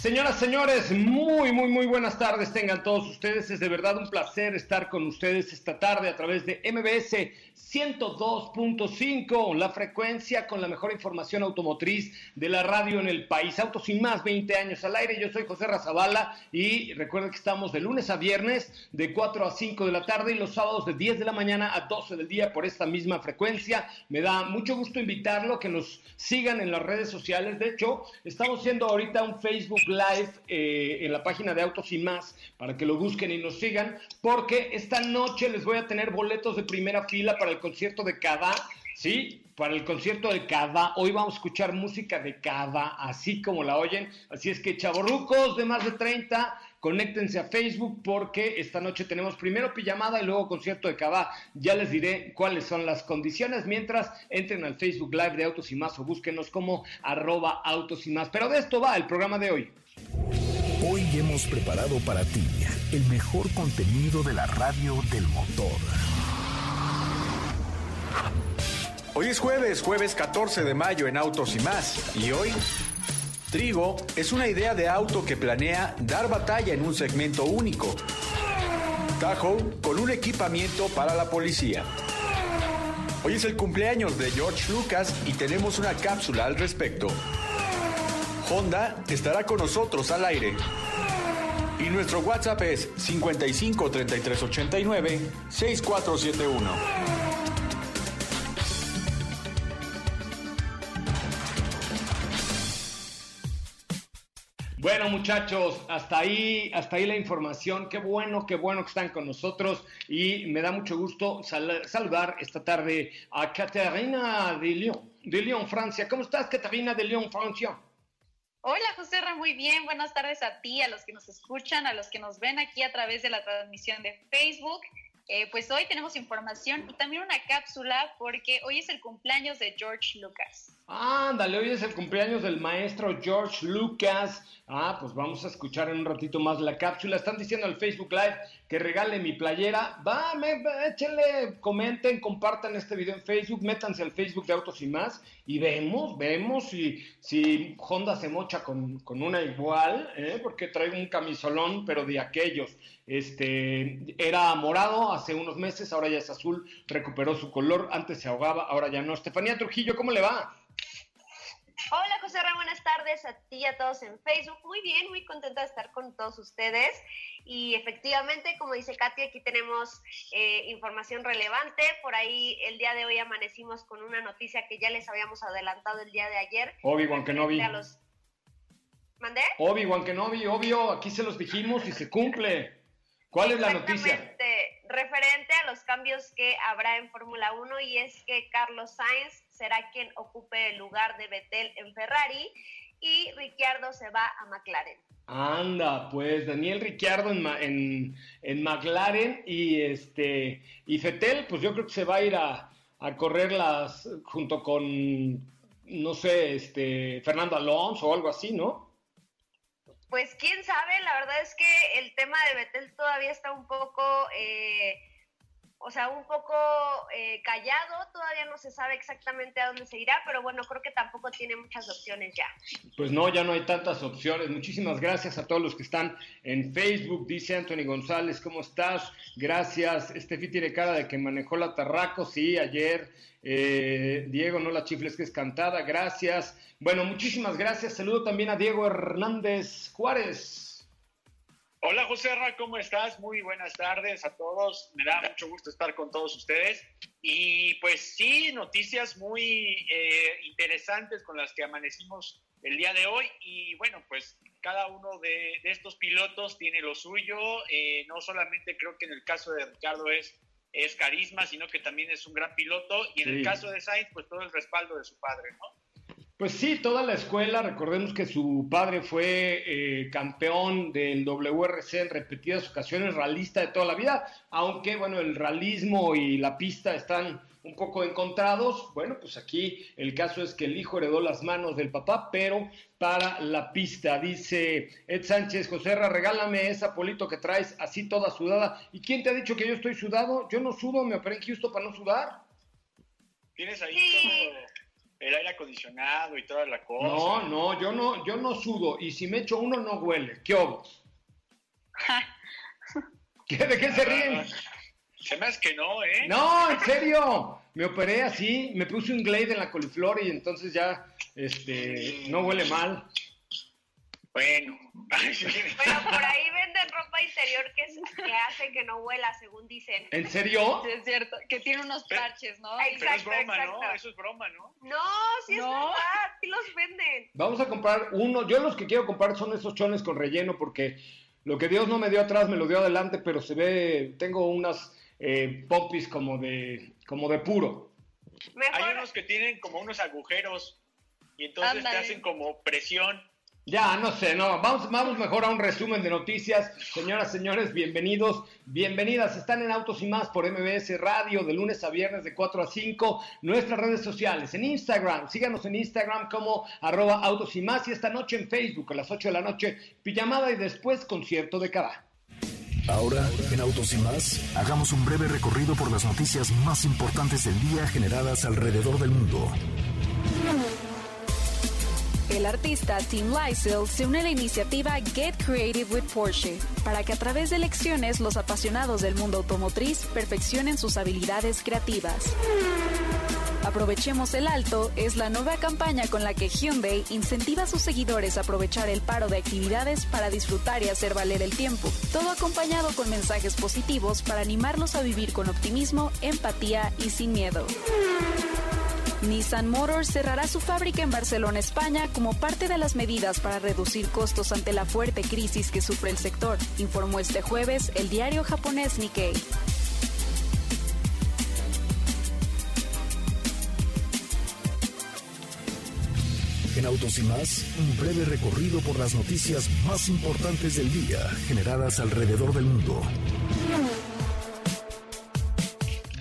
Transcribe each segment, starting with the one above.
Señoras, señores, muy, muy, muy buenas tardes tengan todos ustedes. Es de verdad un placer estar con ustedes esta tarde a través de MBS 102.5, la frecuencia con la mejor información automotriz de la radio en el país. Autos sin más, 20 años al aire. Yo soy José Razabala y recuerden que estamos de lunes a viernes de 4 a 5 de la tarde y los sábados de 10 de la mañana a 12 del día por esta misma frecuencia. Me da mucho gusto invitarlo que nos sigan en las redes sociales. De hecho, estamos haciendo ahorita un Facebook Live eh, en la página de Autos y más para que lo busquen y nos sigan, porque esta noche les voy a tener boletos de primera fila para el concierto de Cada, ¿sí? Para el concierto de Cada. Hoy vamos a escuchar música de Cada, así como la oyen. Así es que, chavorrucos de más de 30, conéctense a Facebook porque esta noche tenemos primero pijamada y luego concierto de Cada. Ya les diré cuáles son las condiciones. Mientras entren al Facebook Live de Autos y Más o búsquenos como arroba Autos y Más. Pero de esto va el programa de hoy. Hoy hemos preparado para ti el mejor contenido de la radio del motor. Hoy es jueves, jueves 14 de mayo en Autos y más. Y hoy, Trigo es una idea de auto que planea dar batalla en un segmento único. Tahoe con un equipamiento para la policía. Hoy es el cumpleaños de George Lucas y tenemos una cápsula al respecto. Honda estará con nosotros al aire. Y nuestro WhatsApp es 55 33 89 6471. Bueno, muchachos, hasta ahí, hasta ahí la información. Qué bueno, qué bueno que están con nosotros y me da mucho gusto saludar esta tarde a Caterina de Lyon, de Lyon, Francia. ¿Cómo estás, Caterina de Lyon, Francia? Hola, José Ra, muy bien. Buenas tardes a ti, a los que nos escuchan, a los que nos ven aquí a través de la transmisión de Facebook. Eh, pues hoy tenemos información y también una cápsula porque hoy es el cumpleaños de George Lucas. Ándale, hoy es el cumpleaños del maestro George Lucas. Ah, pues vamos a escuchar en un ratito más la cápsula. Están diciendo al Facebook Live que regale mi playera. Va, me, échenle, comenten, compartan este video en Facebook, métanse al Facebook de Autos y más y vemos, vemos si, si Honda se mocha con, una igual, ¿eh? porque trae un camisolón, pero de aquellos. Este, era morado hace unos meses, ahora ya es azul, recuperó su color, antes se ahogaba, ahora ya no. Estefanía Trujillo, ¿cómo le va? Hola José Ramón, buenas tardes a ti y a todos en Facebook. Muy bien, muy contenta de estar con todos ustedes. Y efectivamente, como dice Katy, aquí tenemos eh, información relevante. Por ahí el día de hoy amanecimos con una noticia que ya les habíamos adelantado el día de ayer. Obi-Wan Kenobi. Los... ¿Mandé? Obi-Wan Kenobi, obvio, aquí se los dijimos y se cumple. ¿Cuál es la noticia? Referente a los cambios que habrá en Fórmula 1 y es que Carlos Sainz será quien ocupe el lugar de Vettel en Ferrari y Ricciardo se va a McLaren. Anda, pues Daniel Ricciardo en, en, McLaren y este y Vettel, pues yo creo que se va a ir a, a correrlas junto con no sé, este Fernando Alonso o algo así, ¿no? Pues quién sabe, la verdad es que el tema de Betel todavía está un poco, eh, o sea, un poco eh, callado, todavía no se sabe exactamente a dónde se irá, pero bueno, creo que tampoco tiene muchas opciones ya. Pues no, ya no hay tantas opciones. Muchísimas gracias a todos los que están en Facebook, dice Anthony González, ¿cómo estás? Gracias. Estefi tiene cara de que manejó la Tarraco, sí, ayer. Eh, Diego, no la chifles que es cantada, gracias. Bueno, muchísimas gracias. Saludo también a Diego Hernández Juárez. Hola José Ra, ¿cómo estás? Muy buenas tardes a todos. Me da mucho gusto estar con todos ustedes. Y pues sí, noticias muy eh, interesantes con las que amanecimos el día de hoy. Y bueno, pues cada uno de, estos pilotos tiene lo suyo. Eh, no solamente creo que en el caso de Ricardo es, es carisma, sino que también es un gran piloto. Y en el caso de Sainz, pues todo el respaldo de su padre, ¿no? Pues sí, toda la escuela, recordemos que su padre fue eh, campeón del WRC en repetidas ocasiones, realista de toda la vida, aunque bueno, el realismo y la pista están un poco encontrados. Bueno, pues aquí el caso es que el hijo heredó las manos del papá, pero para la pista, dice Ed Sánchez, Joserra, regálame esa polito que traes así toda sudada. ¿Y quién te ha dicho que yo estoy sudado? Yo no sudo, me operé en Houston para no sudar. Tienes ahí el aire acondicionado y toda la cosa. No, no, yo no, yo no sudo y si me echo uno no huele. ¿Qué obos? ¿De qué se ríen? Se me hace que no, ¿eh? No, en serio. Me operé así, me puse un Glade en la coliflor y entonces ya este, no huele mal. Bueno. Pero por ahí venden ropa interior que, que hace que no huela, según dicen. ¿En serio? Sí, es cierto, que tiene unos parches, ¿no? Exacto, Pero es broma, exacto. ¿no? Eso es broma, ¿no? No, sí es verdad, sí los venden. Vamos a comprar uno. Yo los que quiero comprar son esos chones con relleno porque lo que Dios no me dio atrás me lo dio adelante, pero se ve, tengo unas eh, popis como de, como de puro. Mejor, Hay unos que tienen como unos agujeros y entonces Ándale. te hacen como presión. Ya, no sé, no, vamos, vamos mejor a un resumen de noticias. Señoras, señores, bienvenidos, bienvenidas. Están en Autos y Más por MBS Radio de lunes a viernes de 4 a 5. Nuestras redes sociales, en Instagram, síganos en Instagram como arroba Autos y Más y esta noche en Facebook a las 8 de la noche, pijamada y después concierto de cara. Ahora, en Autos y más, hagamos un breve recorrido por las noticias más importantes del día generadas alrededor del mundo. El artista Tim Lysel se une a la iniciativa Get Creative with Porsche para que a través de lecciones los apasionados del mundo automotriz perfeccionen sus habilidades creativas. Aprovechemos el alto es la nueva campaña con la que Hyundai incentiva a sus seguidores a aprovechar el paro de actividades para disfrutar y hacer valer el tiempo, todo acompañado con mensajes positivos para animarlos a vivir con optimismo, empatía y sin miedo. Nissan Motors cerrará su fábrica en Barcelona, España, como parte de las medidas para reducir costos ante la fuerte crisis que sufre el sector, informó este jueves el diario japonés Nikkei. En Autos y más, un breve recorrido por las noticias más importantes del día generadas alrededor del mundo.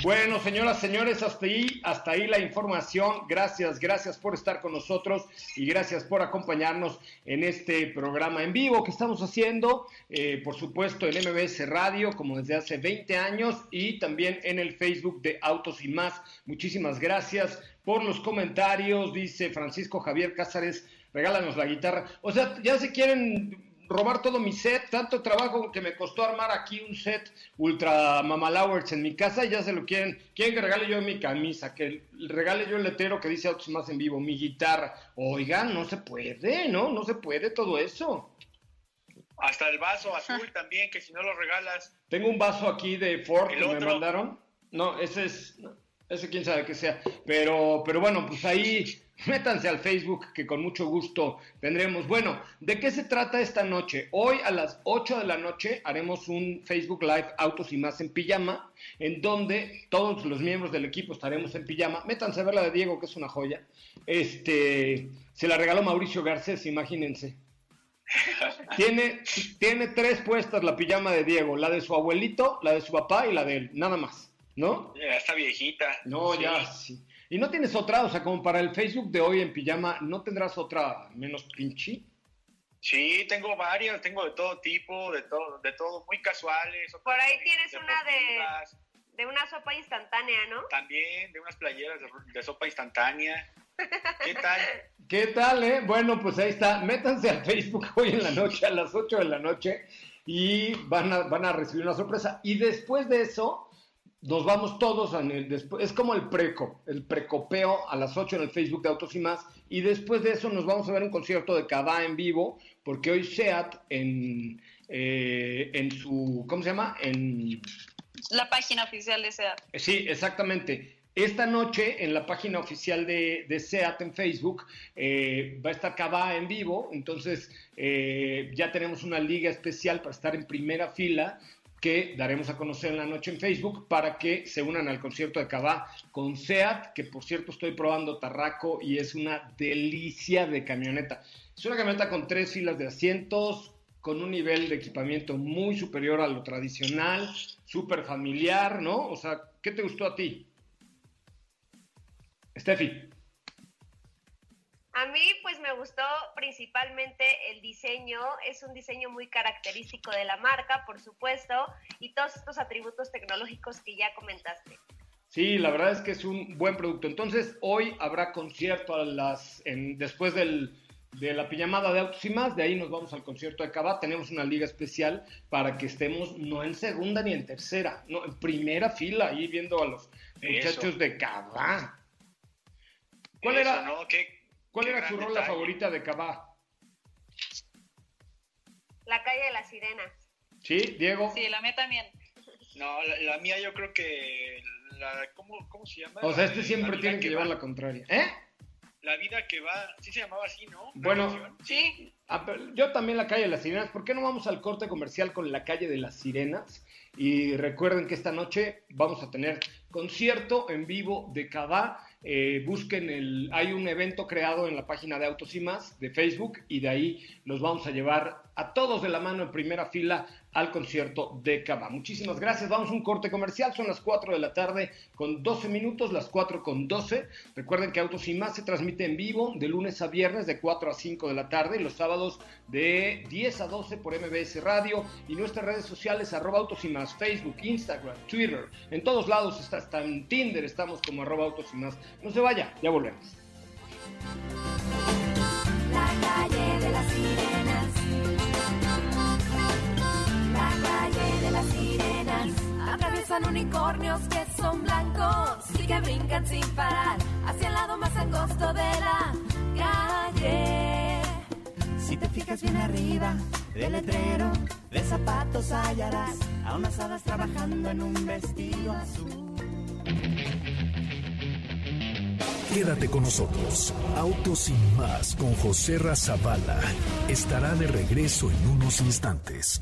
Bueno, señoras, señores, hasta ahí, hasta ahí la información. Gracias, gracias por estar con nosotros y gracias por acompañarnos en este programa en vivo que estamos haciendo, eh, por supuesto, en MBS Radio, como desde hace 20 años, y también en el Facebook de Autos y más. Muchísimas gracias por los comentarios, dice Francisco Javier Cázares, regálanos la guitarra. O sea, ya se quieren robar todo mi set, tanto trabajo que me costó armar aquí un set ultra mamalowers en mi casa y ya se lo quieren, quieren que regale yo mi camisa, que regale yo el letrero que dice Autos Más en Vivo, mi guitarra. Oigan, no se puede, ¿no? No se puede todo eso. Hasta el vaso azul también, que si no lo regalas. Tengo un vaso aquí de Ford ¿El que me mandaron. No, ese es, ese quién sabe que sea. Pero, pero bueno, pues ahí métanse al Facebook que con mucho gusto tendremos. Bueno, ¿de qué se trata esta noche? Hoy a las 8 de la noche haremos un Facebook Live Autos y más en pijama, en donde todos los miembros del equipo estaremos en pijama. Métanse a ver la de Diego, que es una joya. Este, se la regaló Mauricio Garcés, imagínense. Tiene, tiene tres puestas la pijama de Diego, la de su abuelito, la de su papá y la de él, nada más, ¿no? Ya está viejita. No, Sí. ya, sí. Y no tienes otra, o sea, como para el Facebook de hoy en pijama, ¿no tendrás otra menos pinche? Sí, tengo varias, tengo de todo tipo, de todo, de todo, muy casuales. Por ahí tienes una de- De una sopa instantánea, ¿no? También de unas playeras de, de sopa instantánea. ¿Qué tal? ¿Qué tal, eh? Bueno, pues ahí está. Métanse al Facebook hoy en la noche, a las 8 de la noche, y van a, van a recibir una sorpresa. Y después de eso, nos vamos todos en el después. Es como el preco, el precopeo a las 8 en el Facebook de Autos y más. Y después de eso, nos vamos a ver un concierto de Cabá en vivo, porque hoy SEAT en, eh, en su, ¿cómo se llama? En la página oficial de SEAT. Sí, exactamente. Esta noche en la página oficial de, de SEAT en Facebook eh, va a estar Cabá en vivo, entonces eh, ya tenemos una liga especial para estar en primera fila que daremos a conocer en la noche en Facebook para que se unan al concierto de Cabá con SEAT, que por cierto estoy probando Tarraco y es una delicia de camioneta. Es una camioneta con tres filas de asientos, con un nivel de equipamiento muy superior a lo tradicional, súper familiar, ¿no? O sea, ¿qué te gustó a ti? Steffi. A mí pues me gustó principalmente el diseño, es un diseño muy característico de la marca, por supuesto, y todos estos atributos tecnológicos que ya comentaste. Sí, la verdad es que es un buen producto. Entonces, hoy habrá concierto a las, en, después del, de la pijamada de autos y más, de ahí nos vamos al concierto de Cabá. Tenemos una liga especial para que estemos no en segunda ni en tercera, no, en primera fila, ahí viendo a los muchachos de Cabá. ¿Cuál Eso, era, ¿no? Qué- ¿cuál era su rola detalle. favorita de Cabá? La calle de las sirenas. ¿Sí, Diego? Sí, la mía también. No, la, la mía yo creo que... La, ¿cómo, ¿Cómo se llama? O sea, este siempre tiene que llevar va. la contraria. ¿Eh? La vida que va, sí se llamaba así, ¿no? Bueno. Sí, Ah, pero yo también la calle de las sirenas. ¿Por qué no vamos al corte comercial con la calle de las sirenas? Y recuerden que esta noche vamos a tener concierto en vivo de Cabá. Eh, busquen el, hay un evento creado en la página de Autos y Más de Facebook y de ahí los vamos a llevar a todos de la mano en primera fila al concierto de Cabá. Muchísimas gracias. Vamos a un corte comercial. Son las 4 de la tarde con 12 minutos, las 4 con 12. Recuerden que Autos y Más se transmite en vivo de lunes a viernes de 4 a 5 de la tarde y los sábados de 10 a 12 por MBS Radio y nuestras redes sociales arroba Autos y Más, Facebook, Instagram, Twitter. En todos lados está, está en Tinder, estamos como arroba Autos y Más. No se vaya, ya volvemos. La calle de las Atraviesan unicornios que son blancos y que brincan sin parar hacia el lado más angosto de la calle. Si te fijas bien arriba del letrero de zapatos hallarás a unas hadas trabajando en un vestido azul. Quédate con nosotros. Autos sin más con José Razabala estará de regreso en unos instantes.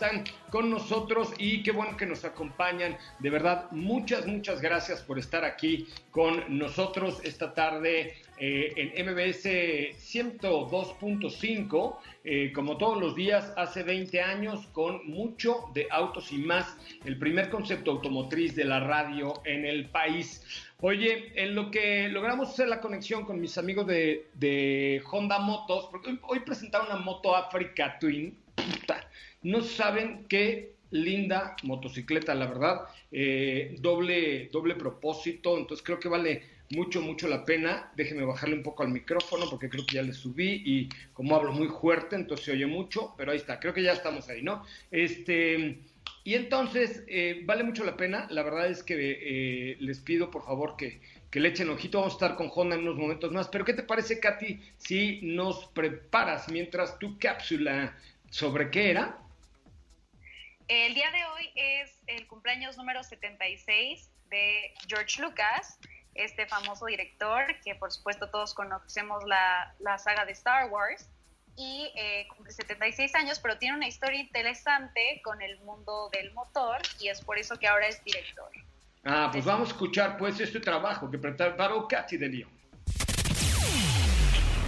Están con nosotros y qué bueno que nos acompañan. De verdad, muchas, muchas gracias por estar aquí con nosotros esta tarde eh, en MBS 102.5. eh, como todos los días, hace 20 años, con mucho de autos y más, el primer concepto automotriz de la radio en el país. Oye, en lo que logramos hacer la conexión con mis amigos de, Honda Motos, porque hoy, hoy presentaron una moto Africa Twin, puta, no saben qué linda motocicleta, la verdad, eh, doble, doble propósito, entonces creo que vale mucho, mucho la pena. Déjenme bajarle un poco al micrófono porque creo que ya le subí y como hablo muy fuerte, entonces se oye mucho, pero ahí está, creo que ya estamos ahí, ¿no? Este, y entonces, eh, vale mucho la pena. La verdad es que eh, les pido, por favor, que, que le echen ojito. Vamos a estar con Honda en unos momentos más. Pero, ¿qué te parece, Katy, si nos preparas mientras tu cápsula sobre qué era? El día de hoy es el cumpleaños número 76 de George Lucas, este famoso director que por supuesto todos conocemos la, la saga de Star Wars. y eh, cumple 76 años, pero tiene una historia interesante con el mundo del motor y es por eso que ahora es director. Ah, pues vamos a escuchar pues este trabajo que preparó Katy de León.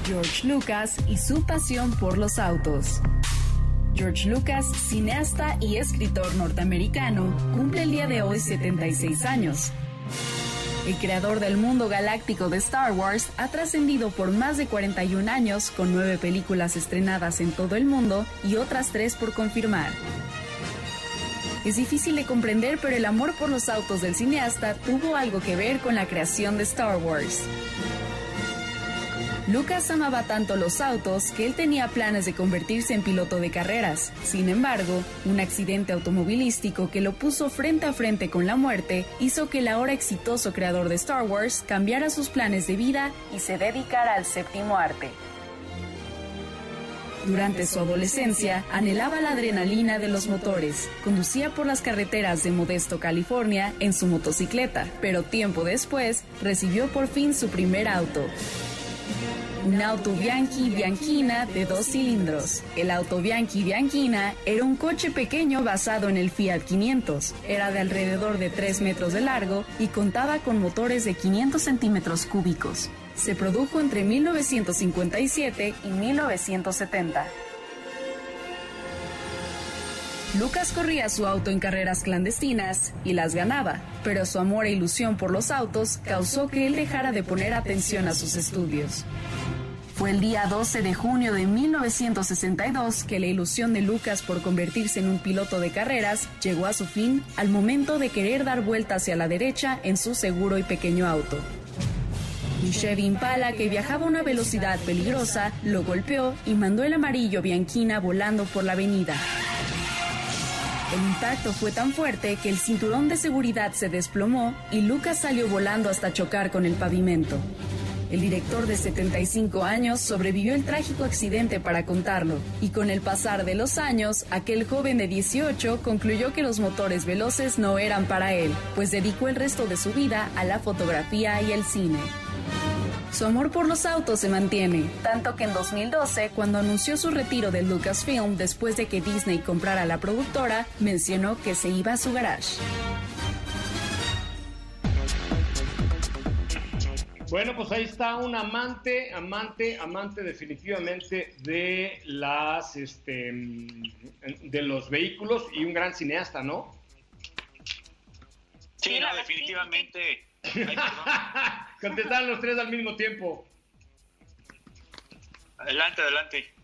George Lucas y su pasión por los autos. George Lucas, cineasta y escritor norteamericano, cumple el día de hoy 76 años. El creador del mundo galáctico de Star Wars ha trascendido por más de 41 años con nueve películas estrenadas en todo el mundo y otras tres por confirmar. Es difícil de comprender, pero el amor por los autos del cineasta tuvo algo que ver con la creación de Star Wars. Lucas amaba tanto los autos que él tenía planes de convertirse en piloto de carreras. Sin embargo, un accidente automovilístico que lo puso frente a frente con la muerte hizo que el ahora exitoso creador de Star Wars cambiara sus planes de vida y se dedicara al séptimo arte. Durante su adolescencia, anhelaba la adrenalina de los motores. Conducía por las carreteras de Modesto, California, en su motocicleta, pero tiempo después recibió por fin su primer auto. Un auto Bianchi Bianchina de dos cilindros. El auto Bianchi Bianchina era un coche pequeño basado en el Fiat 500. Era de alrededor de 3 metros de largo y contaba con motores de 500 centímetros cúbicos. Se produjo entre 1957 y 1970. Lucas corría su auto en carreras clandestinas y las ganaba, pero su amor e ilusión por los autos causó que él dejara de poner atención a sus estudios. Fue el día 12 de junio de 1962 que la ilusión de Lucas por convertirse en un piloto de carreras llegó a su fin al momento de querer dar vuelta hacia la derecha en su seguro y pequeño auto. Un Chevy Impala que viajaba a una velocidad peligrosa lo golpeó y mandó el amarillo Bianchina volando por la avenida. El impacto fue tan fuerte que el cinturón de seguridad se desplomó y Lucas salió volando hasta chocar con el pavimento. El director de 75 años sobrevivió el trágico accidente para contarlo, y con el pasar de los años, aquel joven de 18 concluyó que los motores veloces no eran para él, pues dedicó el resto de su vida a la fotografía y el cine. Su amor por los autos se mantiene, tanto que en 2012, cuando anunció su retiro de Lucasfilm después de que Disney comprara la productora, mencionó que se iba a su garage. Bueno, pues ahí está un amante, amante, amante definitivamente de las, este, mm, de los vehículos y un gran cineasta, ¿no? Sí, no, definitivamente. Contestaron los tres al mismo tiempo. Adelante, adelante.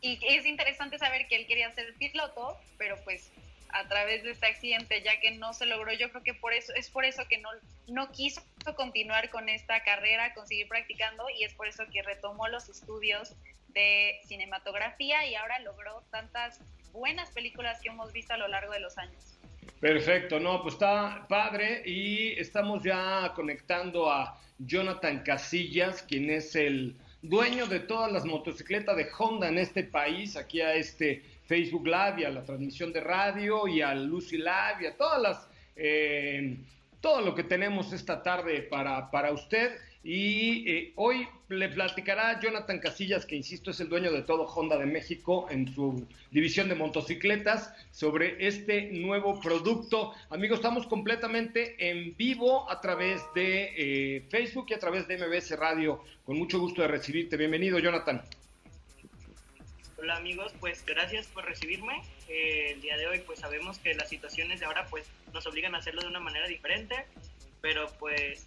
Y es interesante saber que él quería ser piloto, pero pues a través de este accidente, ya que no se logró, yo creo que por eso es por eso que no, no quiso continuar con esta carrera, con seguir practicando, y es por eso que retomó los estudios de cinematografía y ahora logró tantas buenas películas que hemos visto a lo largo de los años. Perfecto, no, pues está padre y estamos ya conectando a Jonathan Casillas, quien es el dueño de todas las motocicletas de Honda en este país, aquí a este Facebook Live y a la transmisión de radio y al Lucy Live y a todas las, eh, todo lo que tenemos esta tarde para, para usted. Y eh, hoy le platicará Jonathan Casillas, que insisto es el dueño de todo Honda de México en su división de motocicletas, sobre este nuevo producto. Amigos, estamos completamente en vivo a través de eh, Facebook y a través de MBS Radio. Con mucho gusto de recibirte. Bienvenido, Jonathan. Hola amigos, pues gracias por recibirme. Eh, el día de hoy pues sabemos que las situaciones de ahora pues nos obligan a hacerlo de una manera diferente, pero pues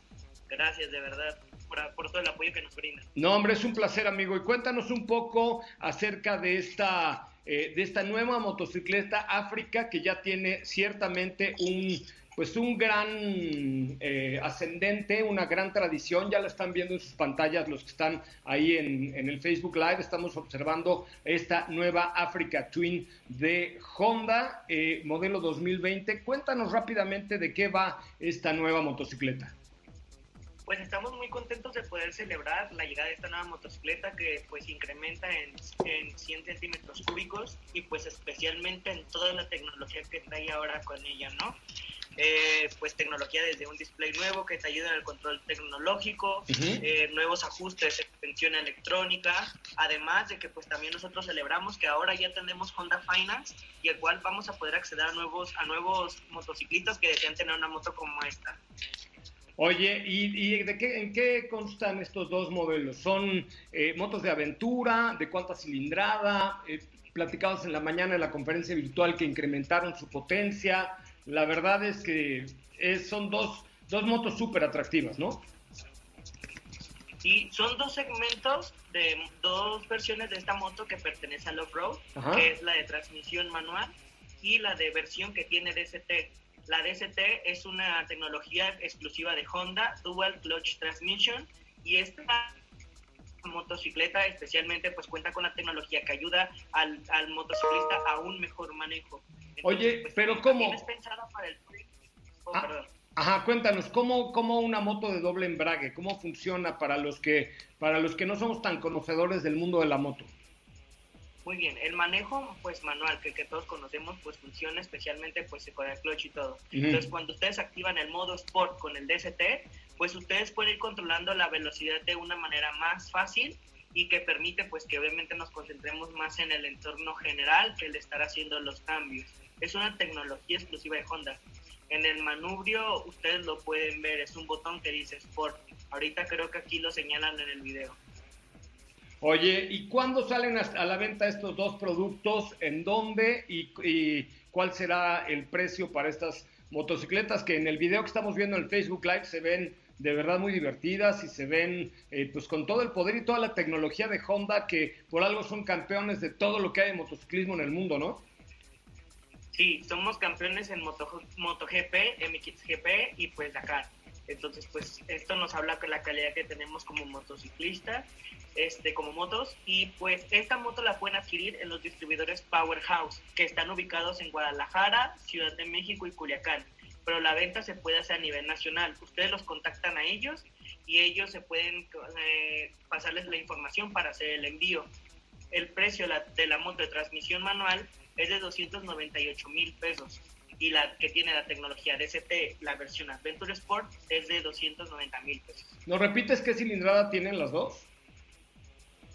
gracias de verdad por, por todo el apoyo que nos brindan. No, hombre, es un placer, amigo. Y cuéntanos un poco acerca de esta, eh, de esta nueva motocicleta África que ya tiene ciertamente un, pues un gran eh, ascendente, una gran tradición. Ya lo están viendo en sus pantallas los que están ahí en, en el Facebook Live. Estamos observando esta nueva Africa Twin de Honda, eh, modelo 2020. Cuéntanos rápidamente de qué va esta nueva motocicleta. Pues estamos muy contentos de poder celebrar la llegada de esta nueva motocicleta que pues incrementa en, en 100 centímetros cúbicos y pues especialmente en toda la tecnología que trae ahora con ella, ¿no? eh, pues tecnología desde un display nuevo que te ayuda en el control tecnológico, eh, nuevos ajustes de suspensión electrónica, además de que pues también nosotros celebramos que ahora ya tenemos Honda Finance y el cual vamos a poder acceder a nuevos, a nuevos motociclistas que desean tener una moto como esta. Oye, ¿y, y de qué, en qué constan estos dos modelos? ¿Son eh, motos de aventura? ¿De cuánta cilindrada? Eh, platicados en la mañana en la conferencia virtual que incrementaron su potencia. La verdad es que es- son dos, dos motos súper atractivas, ¿no? Y son dos segmentos de dos versiones de esta moto que pertenece al off-road, que es la de transmisión manual y la de versión que tiene DST. La DST es una tecnología exclusiva de Honda, Dual Clutch Transmission, y esta motocicleta especialmente pues cuenta con la tecnología que ayuda al, al motociclista a un mejor manejo. Oye, pues, pero ¿cómo? es pensada para el Oh, Ah. Ajá, cuéntanos, ¿cómo, ¿cómo una moto de doble embrague? ¿Cómo funciona para los, que, para los que no somos tan conocedores del mundo de la moto? Muy bien, el manejo pues manual que, que todos conocemos pues funciona especialmente pues con el clutch y todo. Ujú. Entonces cuando ustedes activan el modo Sport con el DST, pues ustedes pueden ir controlando la velocidad de una manera más fácil y que permite pues que obviamente nos concentremos más en el entorno general que el estar haciendo los cambios. Es una tecnología exclusiva de Honda. En el manubrio ustedes lo pueden ver, es un botón que dice Sport. Ahorita creo que aquí lo señalan en el video. Oye, ¿y cuándo salen a la venta estos dos productos? ¿En dónde? ¿Y, cuál será el precio para estas motocicletas que en el video que estamos viendo en el Facebook Live se ven de verdad muy divertidas y se ven eh, pues con todo el poder y toda la tecnología de Honda que por algo son campeones de todo lo que hay de motociclismo en el mundo, ¿no? Sí, somos campeones en Moto, MotoGP, MXGP y pues Dakar. Entonces, pues esto nos habla de la calidad que tenemos como motociclistas, este, como motos. Y pues esta moto la pueden adquirir en los distribuidores Powerhouse, que están ubicados en Guadalajara, Ciudad de México y Culiacán. Pero la venta se puede hacer a nivel nacional. Ustedes los contactan a ellos y ellos se pueden eh, pasarles la información para hacer el envío. El precio de la moto de transmisión manual es de 298 mil pesos y la que tiene la tecnología DST, la versión Adventure Sport, es de 290 mil pesos. ¿Nos repites qué cilindrada tienen las dos?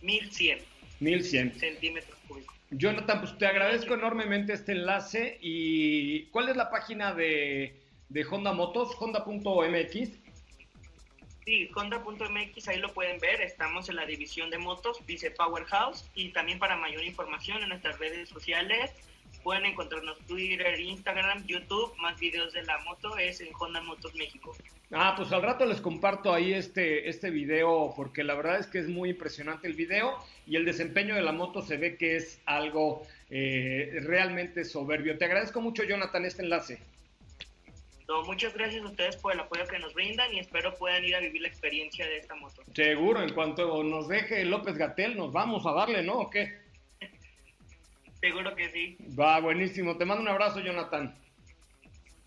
1100 1100. centímetros cúbicos. Jonathan, pues te agradezco enormemente este enlace. ¿Y cuál es la página de, de Honda Motos? Honda.mx. Sí, Honda.mx, ahí lo pueden ver. Estamos en la división de motos, dice Powerhouse. Y también para mayor información en nuestras redes sociales, pueden encontrarnos Twitter, Instagram, YouTube. Más videos de la moto es en Honda Motos México. Ah, pues al rato les comparto ahí este, este video porque la verdad es que es muy impresionante el video y el desempeño de la moto se ve que es algo eh, realmente soberbio. Te agradezco mucho, Jonathan, este enlace. No, muchas gracias a ustedes por el apoyo que nos brindan y espero puedan ir a vivir la experiencia de esta moto. Seguro, en cuanto nos deje López Gatel, nos vamos a darle, ¿no? ¿O qué? Seguro que sí. Va, buenísimo. Te mando un abrazo, Jonathan.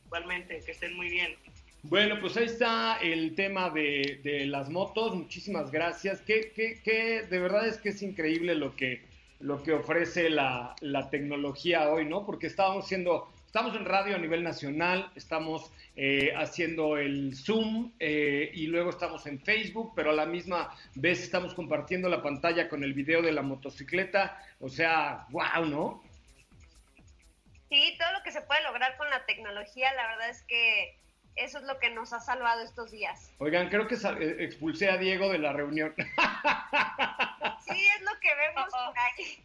Igualmente, que estén muy bien. Bueno, pues ahí está el tema de, de las motos. Muchísimas gracias. Que, que, que de verdad es que es increíble lo que, lo que ofrece la, la tecnología hoy, ¿no? Porque estábamos haciendo, estamos en radio a nivel nacional, estamos eh, haciendo el Zoom eh, y luego estamos en Facebook, pero a la misma vez estamos compartiendo la pantalla con el video de la motocicleta. O sea, wow, ¿no? Sí, todo lo que se puede lograr con la tecnología, la verdad es que eso es lo que nos ha salvado estos días. Oigan, creo que eh, expulsé a Diego de la reunión. Sí, es lo que vemos por ahí.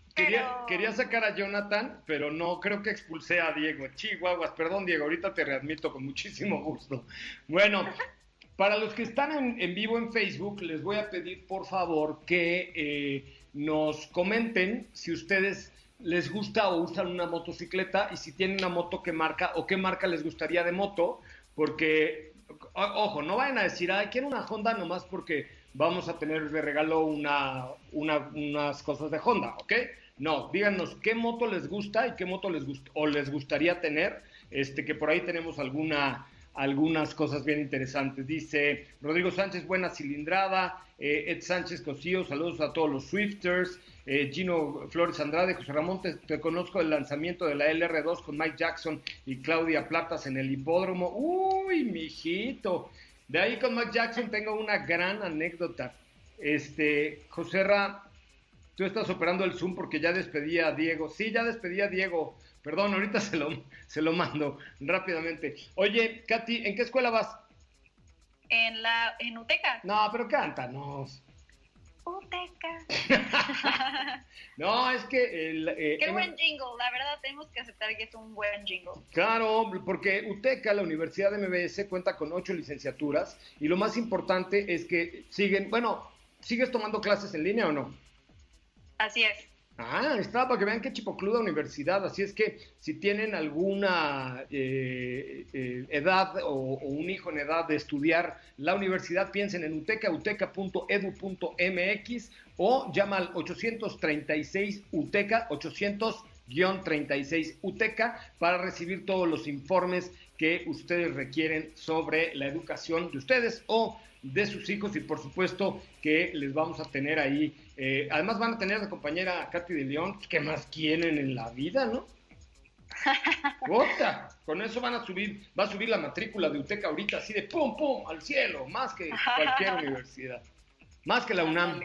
Quería, sacar a Jonathan, pero no, creo que expulsé a Diego. Chihuahuas, perdón Diego, ahorita te readmito con muchísimo gusto. Bueno, para los que están en, en vivo en Facebook, les voy a pedir por favor que eh, nos comenten si ustedes les gusta o usan una motocicleta y si tienen una moto, qué marca o qué marca les gustaría de moto, porque, o- ojo, no vayan a decir, ay, quiero una Honda nomás porque vamos a tener de regalo una, una- unas cosas de Honda, ¿ok? No, díganos qué moto les gusta y qué moto les o les gustaría tener, este, que por ahí tenemos alguna, algunas cosas bien interesantes. Dice Rodrigo Sánchez, buena cilindrada. Eh, Ed Sánchez Cosío, saludos a todos los Swifters. Eh, Gino Flores Andrade, José Ramón, te, te conozco el lanzamiento de la LR2 con Mike Jackson y Claudia Platas en el hipódromo. Uy, mijito. De ahí con Mike Jackson tengo una gran anécdota. Este, José Ra, tú estás operando el Zoom porque ya despedí a Diego. Sí, ya despedí a Diego. Perdón, ahorita se lo, se lo mando rápidamente. Oye, Katy, ¿en qué escuela vas? En la en Uteca. No, pero cántanos. Uteca. No, es que... El, eh, Qué en- buen jingle, la verdad tenemos que aceptar que es un buen jingle. Claro, porque UTECA, la Universidad de MBS, cuenta con ocho licenciaturas y lo más importante es que siguen, bueno, ¿sigues tomando clases en línea o no? Así es. Ah, está, para que vean qué chipocluda universidad. Así es que si tienen alguna eh, eh, edad o, un hijo en edad de estudiar la universidad, piensen en uteca, uteca.edu.mx o llama al 836 UTECA, 800-36 UTECA para recibir todos los informes que ustedes requieren sobre la educación de ustedes o de sus hijos y por supuesto que les vamos a tener ahí. eh, además van a tener a la compañera Katy de León, pues, ¿qué más quieren en la vida, no? Puta, Con eso van a subir, va a subir la matrícula de UTECA ahorita así de pum, pum, al cielo, más que cualquier universidad. Más que la UNAM.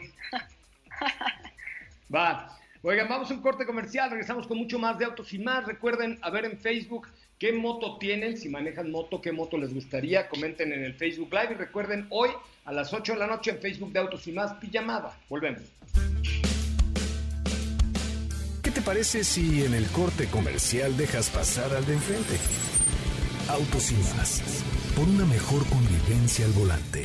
Va. Oigan, vamos a un corte comercial, regresamos con mucho más de autos y más. Recuerden a ver en Facebook qué moto tienen, si manejan moto, qué moto les gustaría, comenten en el Facebook Live y recuerden hoy a las 8 de la noche en Facebook de Autos y más, pijamada. Volvemos. ¿Qué te parece si en el corte comercial dejas pasar al de enfrente? Autos y más. Por una mejor convivencia al volante.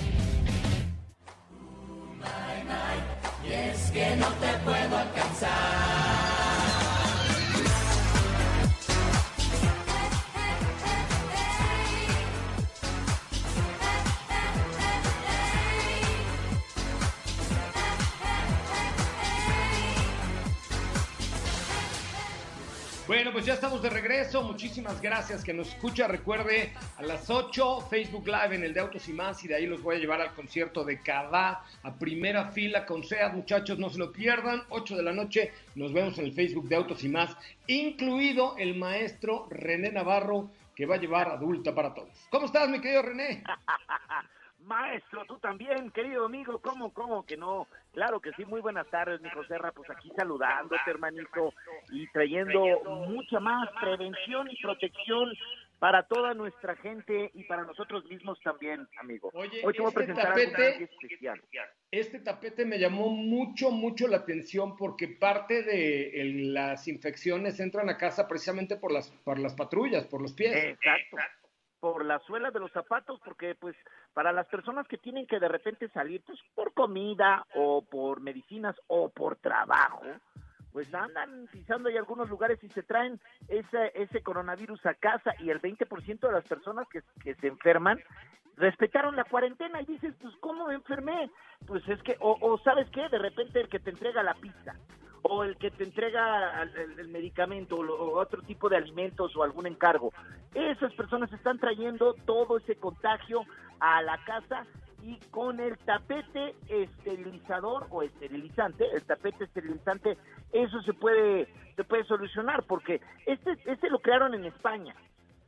Pues ya estamos de regreso. Muchísimas gracias que nos escucha. Recuerde a las 8 Facebook Live en el de Autos y más y de ahí los voy a llevar al concierto de Cada a primera fila con SEAT. Muchachos, no se lo pierdan. 8 de la noche nos vemos en el Facebook de Autos y más, incluido el maestro René Navarro que va a llevar adulta para todos. ¿Cómo estás, mi querido René? Maestro, tú también, querido amigo, ¿cómo, cómo que no? Claro que sí, muy buenas tardes, mi José Ra, pues aquí saludándote, hermanito, y trayendo mucha más prevención y protección para toda nuestra gente y para nosotros mismos también, amigo. Oye, Hoy te voy a este presentar algo tapete- especial. Este tapete me llamó mucho, mucho la atención porque parte de el- las infecciones entran a casa precisamente por las, por las patrullas, por los pies. Exacto. Por la suela de los zapatos, porque pues para las personas que tienen que de repente salir, pues por comida o por medicinas o por trabajo, pues andan pisando ahí algunos lugares y se traen ese, ese coronavirus a casa y el 20% de las personas que, que se enferman respetaron la cuarentena y dices, pues ¿cómo me enfermé? Pues es que, o, o sabes qué, de repente el que te entrega la pizza o el que te entrega el, medicamento o, o otro tipo de alimentos o algún encargo. Esas personas están trayendo todo ese contagio a la casa y con el tapete esterilizador o esterilizante, el tapete esterilizante, eso se puede se puede solucionar porque este este lo crearon en España.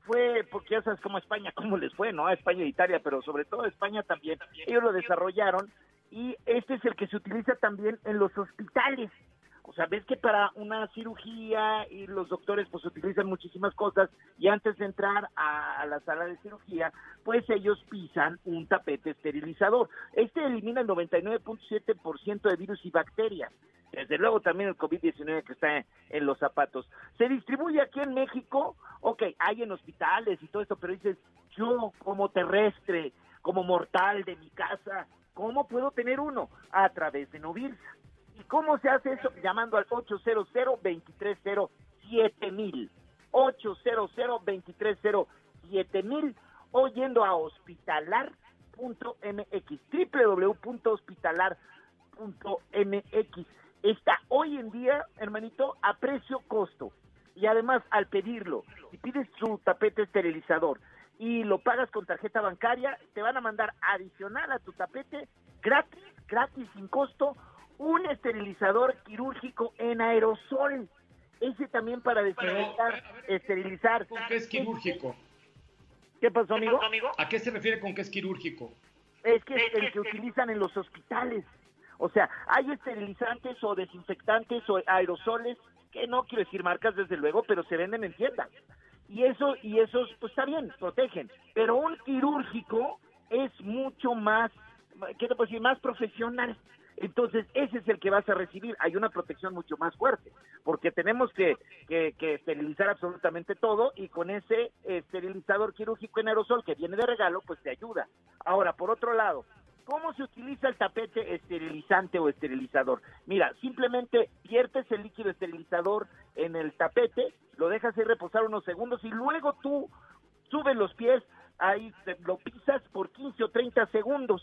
Fue porque ya sabes cómo España, cómo les fue, ¿no? España e Italia, pero sobre todo España también. Ellos lo desarrollaron y este es el que se utiliza también en los hospitales. O sea, ves que para una cirugía y los doctores pues utilizan muchísimas cosas y antes de entrar a, la sala de cirugía, pues ellos pisan un tapete esterilizador. Este elimina el 99.7% de virus y bacterias. Desde luego también el COVID-19 que está en, en los zapatos. Se distribuye aquí en México, ok, hay en hospitales y todo esto, pero dices, yo como terrestre, como mortal de mi casa, ¿cómo puedo tener uno? A través de Novirsa. ¿Y cómo se hace eso? Llamando al 800-230-7000. 800-230-7000 o yendo a hospitalar www.hospitalar.mx, www.hospitalar.mx. Está hoy en día, hermanito, a precio costo. Y además, al pedirlo, si pides su tapete esterilizador y lo pagas con tarjeta bancaria, te van a mandar adicional a tu tapete, gratis, gratis, sin costo, un esterilizador quirúrgico en aerosol. Ese también para desinfectar, esterilizar. ¿Con qué es quirúrgico? ¿Qué pasó, amigo? ¿A qué se refiere con que es quirúrgico? Es que es el que utilizan en los hospitales. O sea, hay esterilizantes o desinfectantes o aerosoles, que no quiero decir marcas desde luego, pero se venden en tiendas. Y eso, y esos, pues está bien, protegen. Pero un quirúrgico es mucho más, ¿qué te puedo decir? Más profesional. Entonces, ese es el que vas a recibir. Hay una protección mucho más fuerte, porque tenemos que, que, que esterilizar absolutamente todo y con ese esterilizador quirúrgico en aerosol que viene de regalo, pues te ayuda. Ahora, por otro lado, ¿Cómo se utiliza el tapete esterilizante o esterilizador? Mira, simplemente viertes el líquido esterilizador en el tapete, lo dejas ahí reposar unos segundos y luego tú subes los pies, ahí lo pisas por 15 o 30 segundos.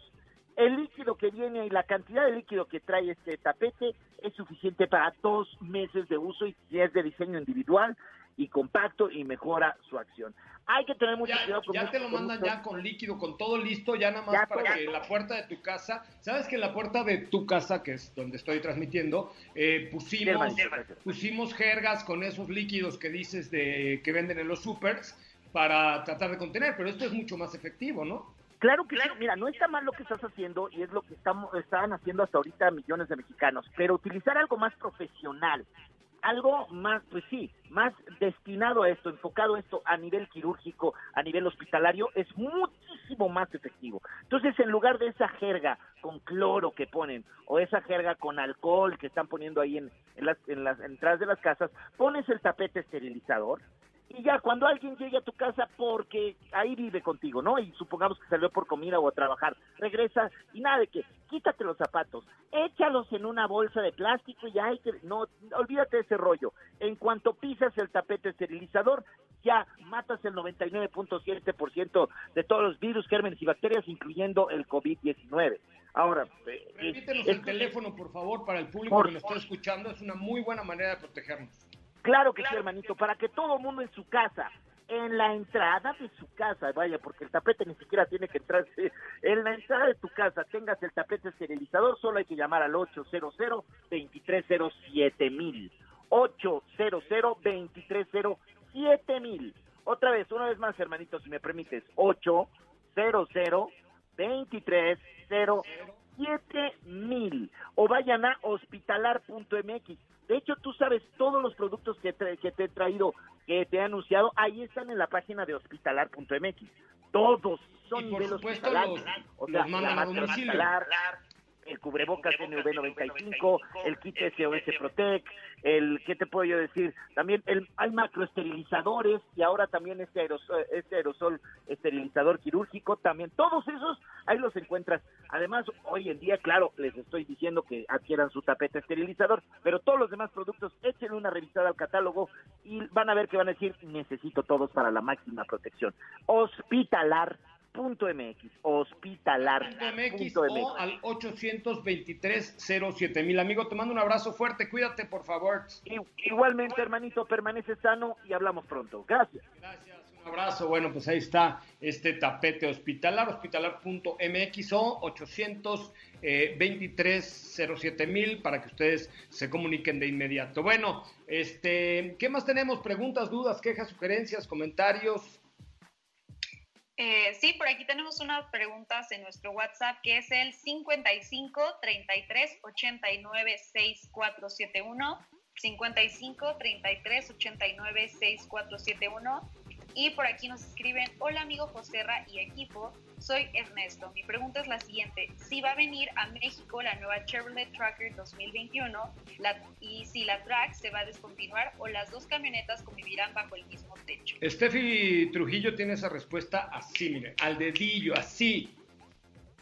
El líquido que viene y la cantidad de líquido que trae este tapete es suficiente para dos meses de uso y es de diseño individual y compacto y mejora su acción. Hay que tener mucho Ya, cuidado con ya mucho- te lo mandan mucho- ya con líquido, con todo listo, ya nada más Ya para que la puerta de tu casa, sabes que en la puerta de tu casa, que es donde estoy transmitiendo, eh, pusimos jergas con esos líquidos que dices de que venden en los supers para tratar de contener, pero esto es mucho más efectivo, ¿no? Claro que sí, mira, no está mal lo que estás haciendo y es lo que estamos, están haciendo hasta ahorita millones de mexicanos, pero utilizar algo más profesional, algo más, pues sí, más destinado a esto, enfocado a esto a nivel quirúrgico, a nivel hospitalario, es muchísimo más efectivo. Entonces, en lugar de esa jerga con cloro que ponen o esa jerga con alcohol que están poniendo ahí en, en las, en las entradas de las casas, pones el tapete esterilizador, y ya cuando alguien llegue a tu casa porque ahí vive contigo, ¿no? Y supongamos que salió por comida o a trabajar, regresa y nada de que quítate los zapatos, échalos en una bolsa de plástico y ya hay que no olvídate de ese rollo. En cuanto pisas el tapete esterilizador, ya matas el 99.7% de todos los virus, gérmenes y bacterias, incluyendo el COVID-19. Ahora, eh, Repítenos el teléfono, por favor, para el público Por que nos está escuchando, es una muy buena manera de protegernos. Claro que sí, hermanito, para que todo el mundo en su casa, en la entrada de su casa, vaya, porque el tapete ni siquiera tiene que entrar, sí, en la entrada de tu casa tengas el tapete esterilizador, solo hay que llamar al 800-2307 800 mil. Otra vez, una vez más, hermanito, si me permites, 800 2307 mil o vayan a hospitalar.mx. De hecho, tú sabes todos los productos que, te he traído, que te he anunciado, ahí están en la página de hospitalar.mx. Todos son Y por nivel supuesto los- o los sea, mandan la a domicilio. hospitalar, el cubrebocas NV95, el kit SOS Protect, el, ¿qué te puedo yo decir? También el, hay macroesterilizadores y ahora también este aerosol, este aerosol esterilizador quirúrgico, también todos esos ahí los encuentras. Además, hoy en día, claro, les estoy diciendo que adquieran su tapete esterilizador, pero todos los demás productos, échenle una revisada al catálogo y van a ver que van a decir, necesito todos para la máxima protección. Hospitalar.mx, hospitalar.mx. o al 823 mil Amigo, te mando un abrazo fuerte, cuídate por favor. Igualmente, hermanito, permanece sano y hablamos pronto. Gracias. Un abrazo, bueno, pues ahí está este tapete hospitalar, hospitalar.mx o 823 mil para que ustedes se comuniquen de inmediato. Bueno, este, ¿qué más tenemos? Preguntas, dudas, quejas, sugerencias, comentarios. Eh, sí, por aquí tenemos unas preguntas en nuestro WhatsApp que es el 55 33 89 6471. 55 33 89 6471. Y por aquí nos escriben, hola amigo Joserra y equipo, soy Ernesto. Mi pregunta es la siguiente, si va a venir a México la nueva Chevrolet Tracker 2021 la- y si la Track se va a descontinuar o las dos camionetas convivirán bajo el mismo techo. Steffi Trujillo tiene esa respuesta así, mire, al dedillo, así.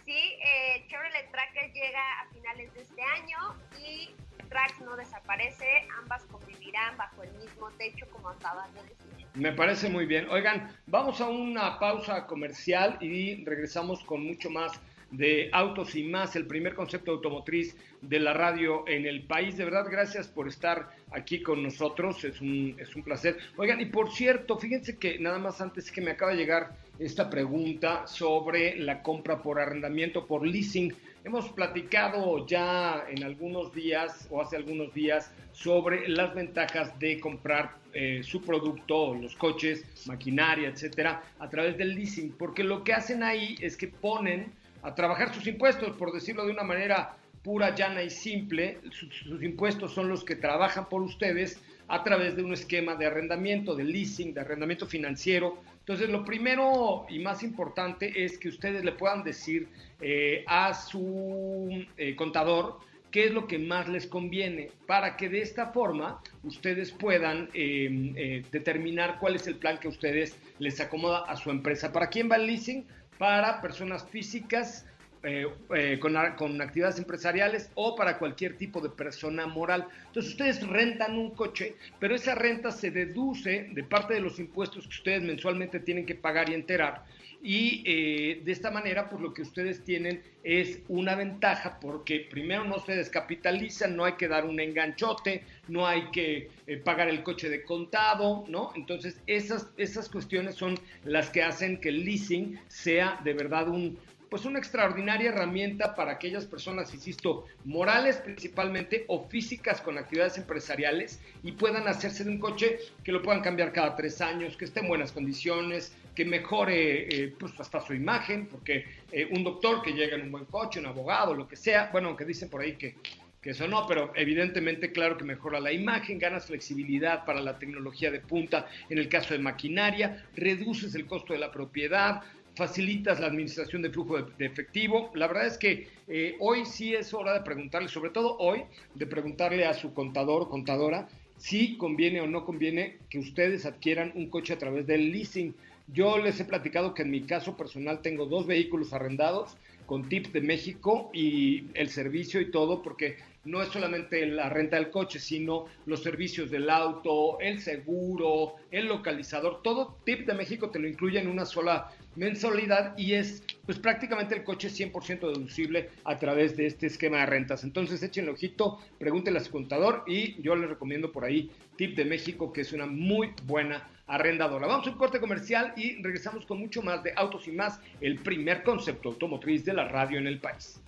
Sí, eh, Chevrolet Tracker llega a finales de este año y Trax no desaparece, ambas convivirán bajo el mismo techo como acabas de decir. Me parece muy bien. Oigan, vamos a una pausa comercial y regresamos con mucho más de Autos y más, el primer concepto automotriz de la radio en el país. De verdad, gracias por estar aquí con nosotros, es un, es un placer. Oigan, y por cierto, fíjense que nada más antes que me acaba de llegar esta pregunta sobre la compra por arrendamiento, por leasing. Hemos platicado ya en algunos días o hace algunos días sobre las ventajas de comprar eh, su producto, los coches, maquinaria, etcétera, a través del leasing, porque lo que hacen ahí es que ponen a trabajar sus impuestos, por decirlo de una manera pura, llana y simple. Sus, sus impuestos son los que trabajan por ustedes a través de un esquema de arrendamiento, de leasing, de arrendamiento financiero. Entonces, lo primero y más importante es que ustedes le puedan decir eh, a su eh, contador qué es lo que más les conviene, para que de esta forma ustedes puedan eh, eh, determinar cuál es el plan que a ustedes les acomoda a su empresa. ¿Para quién va el leasing? Para personas físicas eh, eh, con, actividades empresariales o para cualquier tipo de persona moral. Entonces ustedes rentan un coche, pero esa renta se deduce de parte de los impuestos que ustedes mensualmente tienen que pagar y enterar. Y eh, de esta manera, pues lo que ustedes tienen es una ventaja porque primero no se descapitalizan, no hay que dar un enganchote, no hay que pagar el coche de contado, ¿no? Entonces esas, esas cuestiones son las que hacen que el leasing sea de verdad un, pues una extraordinaria herramienta para aquellas personas, insisto, morales principalmente o físicas con actividades empresariales y puedan hacerse de un coche que lo puedan cambiar cada tres años, que esté en buenas condiciones, que mejore eh, pues hasta su imagen, porque eh, un doctor que llega en un buen coche, un abogado, lo que sea, bueno, aunque dicen por ahí que, que eso no, pero evidentemente claro que mejora la imagen, ganas flexibilidad para la tecnología de punta en el caso de maquinaria, reduces el costo de la propiedad, facilitas la administración de flujo de, efectivo. La verdad es que eh, hoy sí es hora de preguntarle, sobre todo hoy, de preguntarle a su contador o contadora si conviene o no conviene que ustedes adquieran un coche a través del leasing. Yo les he platicado que en mi caso personal tengo dos vehículos arrendados con tips de México y el servicio y todo, porque no es solamente la renta del coche, sino los servicios del auto, el seguro, el localizador, todo tip de México te lo incluye en una sola mensualidad y es pues prácticamente el coche 100% deducible a través de este esquema de rentas. Entonces échenle ojito, pregúntenle a su contador y yo les recomiendo por ahí Tip de México, que es una muy buena arrendadora. Vamos a un corte comercial y regresamos con mucho más de Autos y más, el primer concepto automotriz de la radio en el país.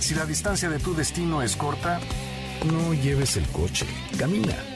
Si la distancia de tu destino es corta, no lleves el coche, camina.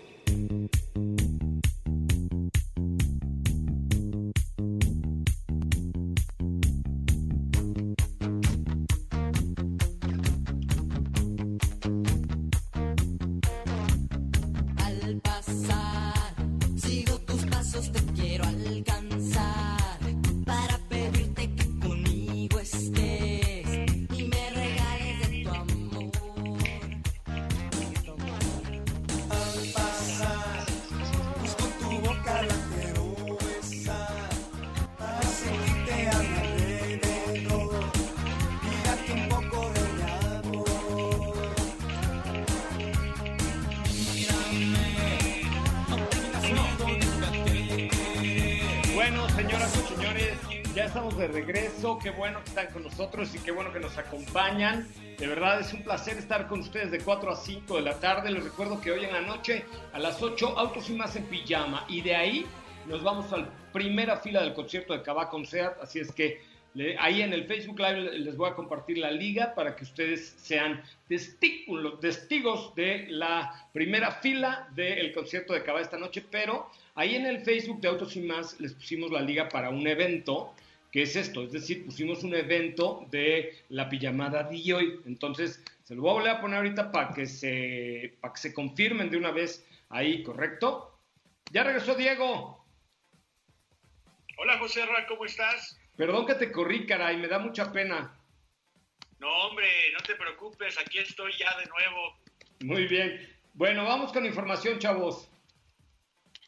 Acompañan. De verdad es un placer estar con ustedes de 4 a 5 de la tarde. Les recuerdo que hoy en la noche a las 8 Autos y más en pijama. Y de ahí nos vamos a la primera fila del concierto de Cabá con Seat. Así es que ahí en el Facebook Live les voy a compartir la liga para que ustedes sean testículos- testigos de la primera fila del concierto de Cabá esta noche. Pero ahí en el Facebook de Autos y más les pusimos la liga para un evento que es esto, es decir, pusimos un evento de la pijamada de hoy. Entonces, se lo voy a volver a poner ahorita para que se, para que se confirmen de una vez ahí, ¿correcto? Ya regresó Diego. Hola José Ra, ¿cómo estás? Perdón que te corrí, caray, me da mucha pena. No, hombre, no te preocupes, aquí estoy ya de nuevo. Muy bien. Bueno, vamos con información, chavos.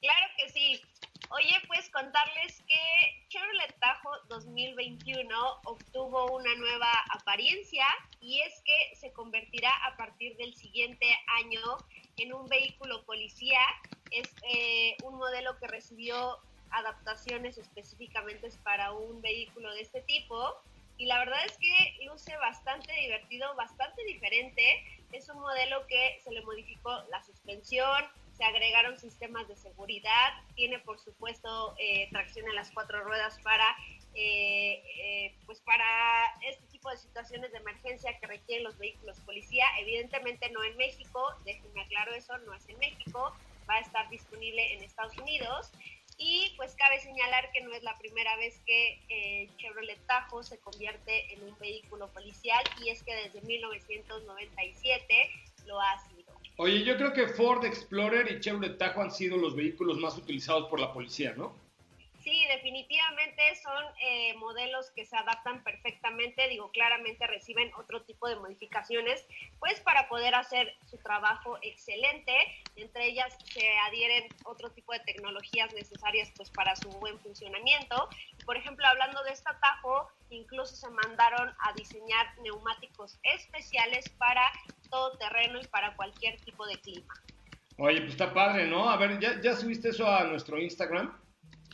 Claro que sí. Oye, pues contarles que Chevrolet Tahoe 2021 obtuvo una nueva apariencia y es que se convertirá a partir del siguiente año en un vehículo policía. Es eh, un modelo que recibió adaptaciones específicamente para un vehículo de este tipo y la verdad es que luce bastante divertido, bastante diferente. Es un modelo que se le modificó la suspensión, se agregaron sistemas de seguridad, tiene por supuesto eh, tracción en las cuatro ruedas para, eh, eh, pues para este tipo de situaciones de emergencia que requieren los vehículos policía. Evidentemente no en México, déjenme aclaro eso, no es en México, va a estar disponible en Estados Unidos. Y pues cabe señalar que no es la primera vez que eh, Chevrolet Tahoe se convierte en un vehículo policial y es que desde 1997 lo ha sido. Oye, yo creo que Ford Explorer y Chevrolet Tahoe han sido los vehículos más utilizados por la policía, ¿no? Sí, definitivamente son eh, modelos que se adaptan perfectamente, digo, claramente reciben otro tipo de modificaciones, pues para poder hacer su trabajo excelente. Entre ellas se adhieren otro tipo de tecnologías necesarias pues para su buen funcionamiento. Por ejemplo, hablando de esta Tajo, incluso se mandaron a diseñar neumáticos especiales para todo terreno y para cualquier tipo de clima. Oye, pues está padre, ¿no? A ver, ¿ya, ya subiste eso a nuestro Instagram?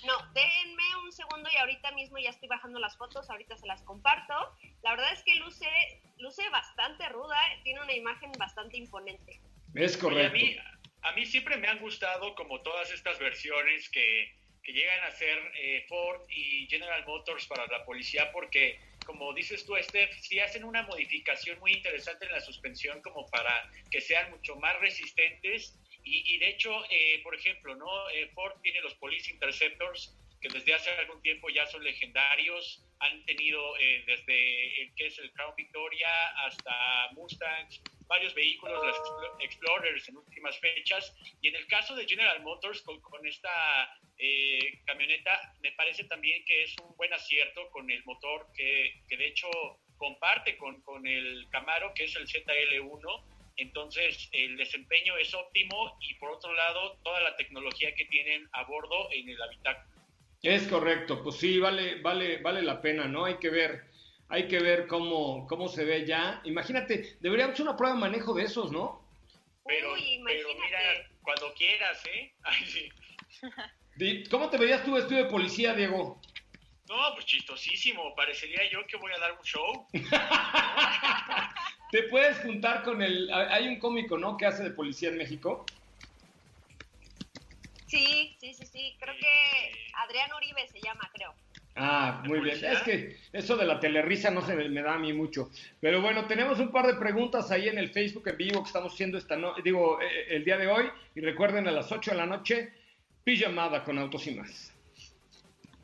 No, déjenme un segundo y ahorita mismo ya estoy bajando las fotos, ahorita se las comparto. La verdad es que luce, luce bastante ruda, tiene una imagen bastante imponente. Es correcto. a, mí, a mí siempre me han gustado como todas estas versiones que, que llegan a ser eh, Ford y General Motors para la policía porque, como dices tú, Steph, sí hacen una modificación muy interesante en la suspensión como para que sean mucho más resistentes y, y de hecho, eh, por ejemplo, ¿no? Eh, Ford tiene los Police Interceptors que desde hace algún tiempo ya son legendarios, han tenido eh, desde el que es el Crown Victoria hasta Mustangs, varios vehículos, las Explo- Explorers en últimas fechas, y en el caso de General Motors con, con esta eh, camioneta, me parece también que es un buen acierto con el motor que, que de hecho comparte con, con el Camaro, que es el ZL1, entonces el desempeño es óptimo y por otro lado toda la tecnología que tienen a bordo en el habitáculo. Es correcto, pues sí, vale, vale, vale la pena, ¿no? Hay que ver, hay que ver cómo, cómo se ve ya. Imagínate, deberíamos hacer una prueba de manejo de esos, ¿no? Pero, Uy, pero mira, cuando quieras, ¿eh? Ay, sí. ¿Cómo te verías tú vestido de policía, Diego? No, pues chistosísimo, parecería yo que voy a dar un show. Te puedes juntar con el... Hay un cómico, ¿no? Que hace de policía en México. Sí, sí, sí, sí, creo que Adrián Uribe se llama, creo. Ah, muy bien. Es que eso de la telerisa no se me, me da a mí mucho. Pero bueno, tenemos un par de preguntas ahí en el Facebook en vivo que estamos haciendo esta no digo, eh, el día de hoy. Y recuerden a las 8 de la noche, pijamada con autos y más.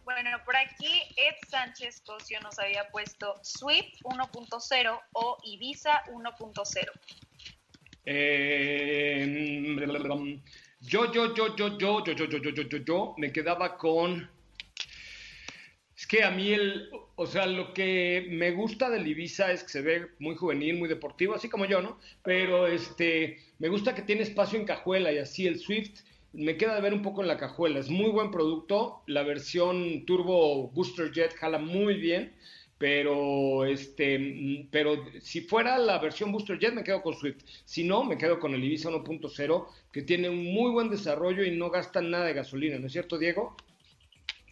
Bueno, por aquí Ed Sánchez Cosio nos había puesto Swift 1.0 o Ibiza 1.0. Eh, yo, yo, yo, yo, yo, yo, yo, yo, yo, yo, yo, yo, me quedaba con... Es que a mí el, o sea, lo que me gusta del Ibiza es que se ve muy juvenil, muy deportivo, así como yo, ¿no? Pero este, me gusta que tiene espacio en cajuela y así el Swift me queda de ver un poco en la cajuela. Es muy buen producto, la versión Turbo Booster Jet jala muy bien, pero este, mm, pero si fuera la versión Booster Jet me quedo con Swift. Si no, me quedo con el Ibiza 1.0 que tiene un muy buen desarrollo y no gasta nada de gasolina, ¿no es cierto, Diego?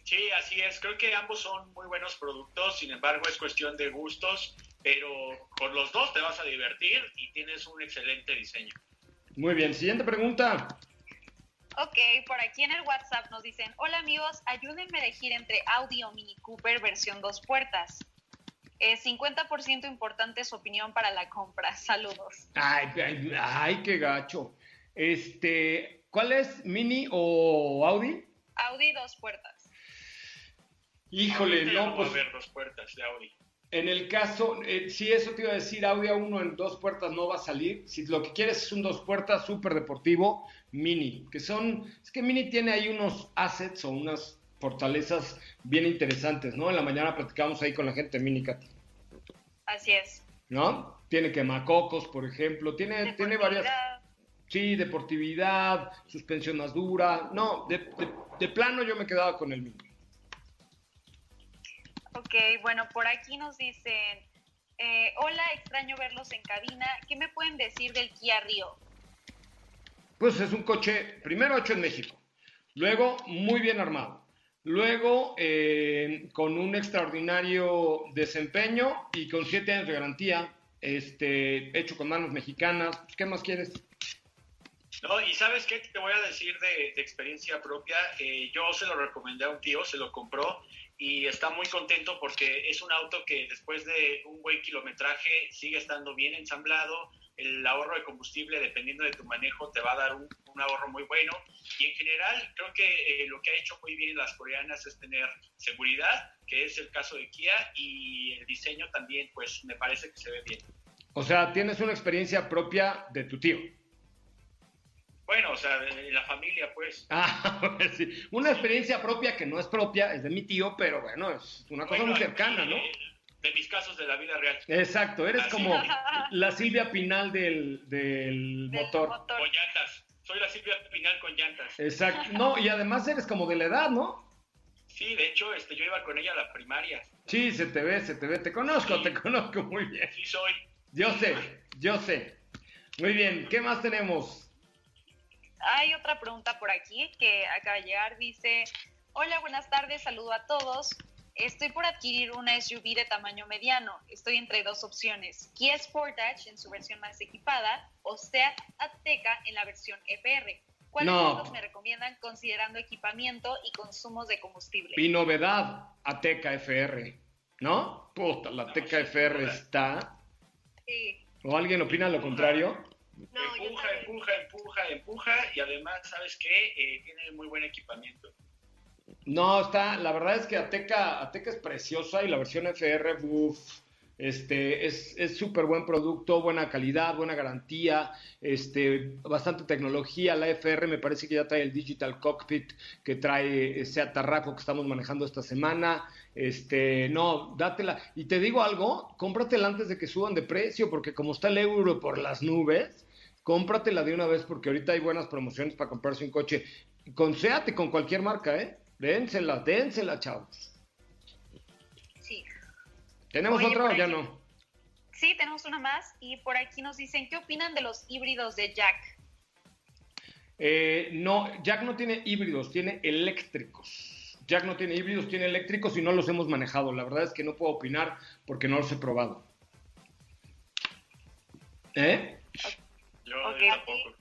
Sí, así es. Creo que ambos son muy buenos productos, sin embargo es cuestión de gustos, pero con los dos te vas a divertir y tienes un excelente diseño. Muy bien, siguiente pregunta. Ok, por aquí en el WhatsApp nos dicen, hola amigos, ayúdenme a elegir entre Audi o Mini Cooper versión dos puertas. Eh, 50% importante su opinión para la compra. Saludos. Ay, ay, ay, qué gacho. Este, ¿cuál es? ¿Mini o Audi? Audi dos puertas. Híjole, no, va pues a haber dos puertas de Audi. en el caso, eh, si eso te iba a decir, Audi A1 en dos puertas no va a salir. Si lo que quieres es un dos puertas súper deportivo, Mini, que son, es que Mini tiene ahí unos assets o unas fortalezas bien interesantes, ¿no? En la mañana platicamos ahí con la gente de Mini, Katy. Así es. ¿no? Tiene quemacocos, por ejemplo, tiene, tiene varias... Sí, deportividad, suspensión más dura. No, de, de- de plano yo me quedaba con el Mini. Ok, bueno, por aquí nos dicen, eh, hola, extraño verlos en cabina. ¿Qué me pueden decir del Kia Río? Pues es un coche, primero hecho en México, luego muy bien armado, luego eh, con un extraordinario desempeño y con siete años de garantía, este, hecho con manos mexicanas. Pues, ¿Qué más quieres? No, y sabes qué te voy a decir de, de experiencia propia. Eh, yo se lo recomendé a un tío, se lo compró y está muy contento porque es un auto que después de un buen kilometraje sigue estando bien ensamblado. El ahorro de combustible, dependiendo de tu manejo, te va a dar un, un ahorro muy bueno. Y en general, creo que eh, lo que ha hecho muy bien las coreanas es tener seguridad, que es el caso de Kia, y el diseño también, pues me parece que se ve bien. O sea, tienes una experiencia propia de tu tío. Bueno, o sea, de la familia, pues. Ah, sí. Una experiencia propia que no es propia, es de mi tío, pero bueno, es una cosa Bueno, muy cercana, ¿no? eh, De mis casos de la vida real. Exacto, eres Así como la Silvia Pinal del, del motor. Con llantas. Soy la Silvia Pinal con llantas. Exacto. No, y además eres como de la edad, ¿no? Sí, de hecho, este, yo iba con ella a la primaria. Sí, se te ve, se te ve. Te conozco, te conozco muy bien. Sí soy. Yo sé, yo sé. Muy bien, ¿qué más tenemos? Hay otra pregunta por aquí que acaba de llegar. Dice, hola, buenas tardes, saludo a todos. Estoy por adquirir una SUV de tamaño mediano. Estoy entre dos opciones. Kia Sportage en su versión más equipada o Seat Ateca en la versión EPR. ¿Cuáles No. modelos me recomiendan considerando equipamiento y consumos de combustible? Y novedad, Ateca FR, ¿no? Puta, la Ateca FR está... Sí. ¿O alguien opina lo contrario? empuja, empuja, empuja, empuja y además, ¿sabes qué? Eh, tiene muy buen equipamiento. No, está, la verdad es que Ateca, Ateca es preciosa y la versión FR, uff, este, es es súper buen producto, buena calidad, buena garantía, este, bastante tecnología. La FR me parece que ya trae el Digital Cockpit que trae ese atarraco que estamos manejando esta semana. Este, no, dátela. Y te digo algo, cómpratela antes de que suban de precio, porque como está el euro por las nubes, cómpratela de una vez, porque ahorita hay buenas promociones para comprarse un coche. Con con cualquier marca, ¿eh? Dénsela, dénsela, chavos. Sí. ¿Tenemos Oye, otra o ya aquí- no? Sí, tenemos una más y por aquí nos dicen, ¿qué opinan de los híbridos de Jack? Eh, no, Jack no tiene híbridos, tiene eléctricos. Jack no tiene híbridos, tiene eléctricos y no los hemos manejado. La verdad es que no puedo opinar porque no los he probado. ¿Eh? Yo tampoco.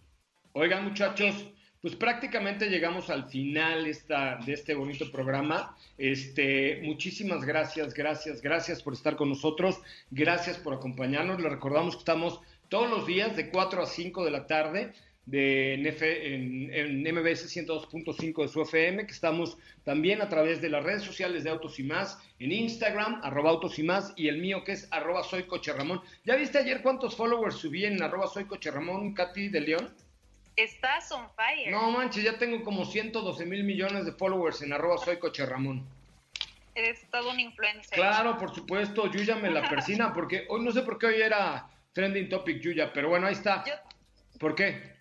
Oigan, muchachos, pues prácticamente llegamos al final esta, de este bonito programa. Este, muchísimas gracias, gracias, gracias por estar con nosotros. Gracias por acompañarnos. Les recordamos que estamos todos los días de 4 a 5 de la tarde de en, F- en, MBS 102.5 de su FM, que estamos también a través de las redes sociales de Autos y Más, en Instagram, arroba Autos y Más, y el mío que es arroba Soy Coche Ramón. ¿Ya viste ayer cuántos followers subí en arroba Soy Coche Ramón, Katy de León? Estás on fire. No manches, ya tengo como 112 mil millones de followers en arroba soy coche Ramón. Eres todo un influencer. Claro, por supuesto, Yuya me la persina, porque hoy no sé por qué hoy era trending topic Yuya, pero bueno, ahí está. Yo- ¿Por qué?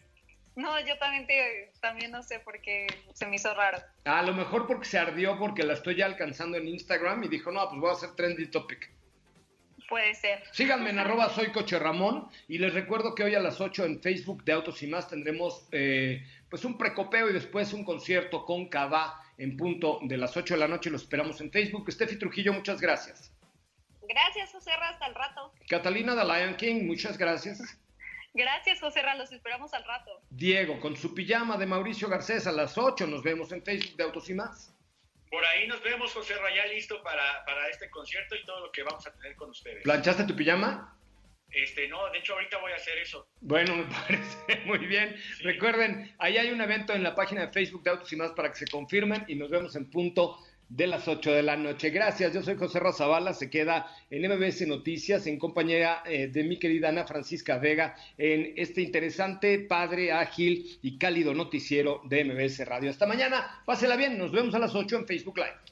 No, yo también te, también no sé por qué se me hizo raro. A lo mejor porque se ardió porque la estoy ya alcanzando en Instagram y dijo, no, pues voy a hacer trending topic. Puede ser. Síganme en arroba soy coche Ramón y les recuerdo que hoy a las 8 en Facebook de Autos y Más tendremos eh, pues un precopeo y después un concierto con Cava en punto de las 8 de la noche. Los esperamos en Facebook. Steffi Trujillo, muchas gracias. Gracias, José Ra, hasta el rato. Catalina de Lion King, muchas gracias. Gracias, José Ra, los esperamos al rato. Diego, con su pijama de Mauricio Garcés a las 8 nos vemos en Facebook de Autos y Más. Por ahí nos vemos, José Rayá, listo para, para este concierto y todo lo que vamos a tener con ustedes. ¿Planchaste tu pijama? Este, no, de hecho ahorita voy a hacer eso. Bueno, me parece muy bien. Recuerden, ahí hay un evento en la página de Facebook de Autos y Más para que se confirmen y nos vemos en punto de las 8 de la noche. Gracias, yo soy José Razabala, se queda en MBS Noticias en compañía eh, de mi querida Ana Francisca Vega en este interesante, padre, ágil y cálido noticiero de MBS Radio. Hasta mañana, pásela bien, nos vemos a las 8 en Facebook Live.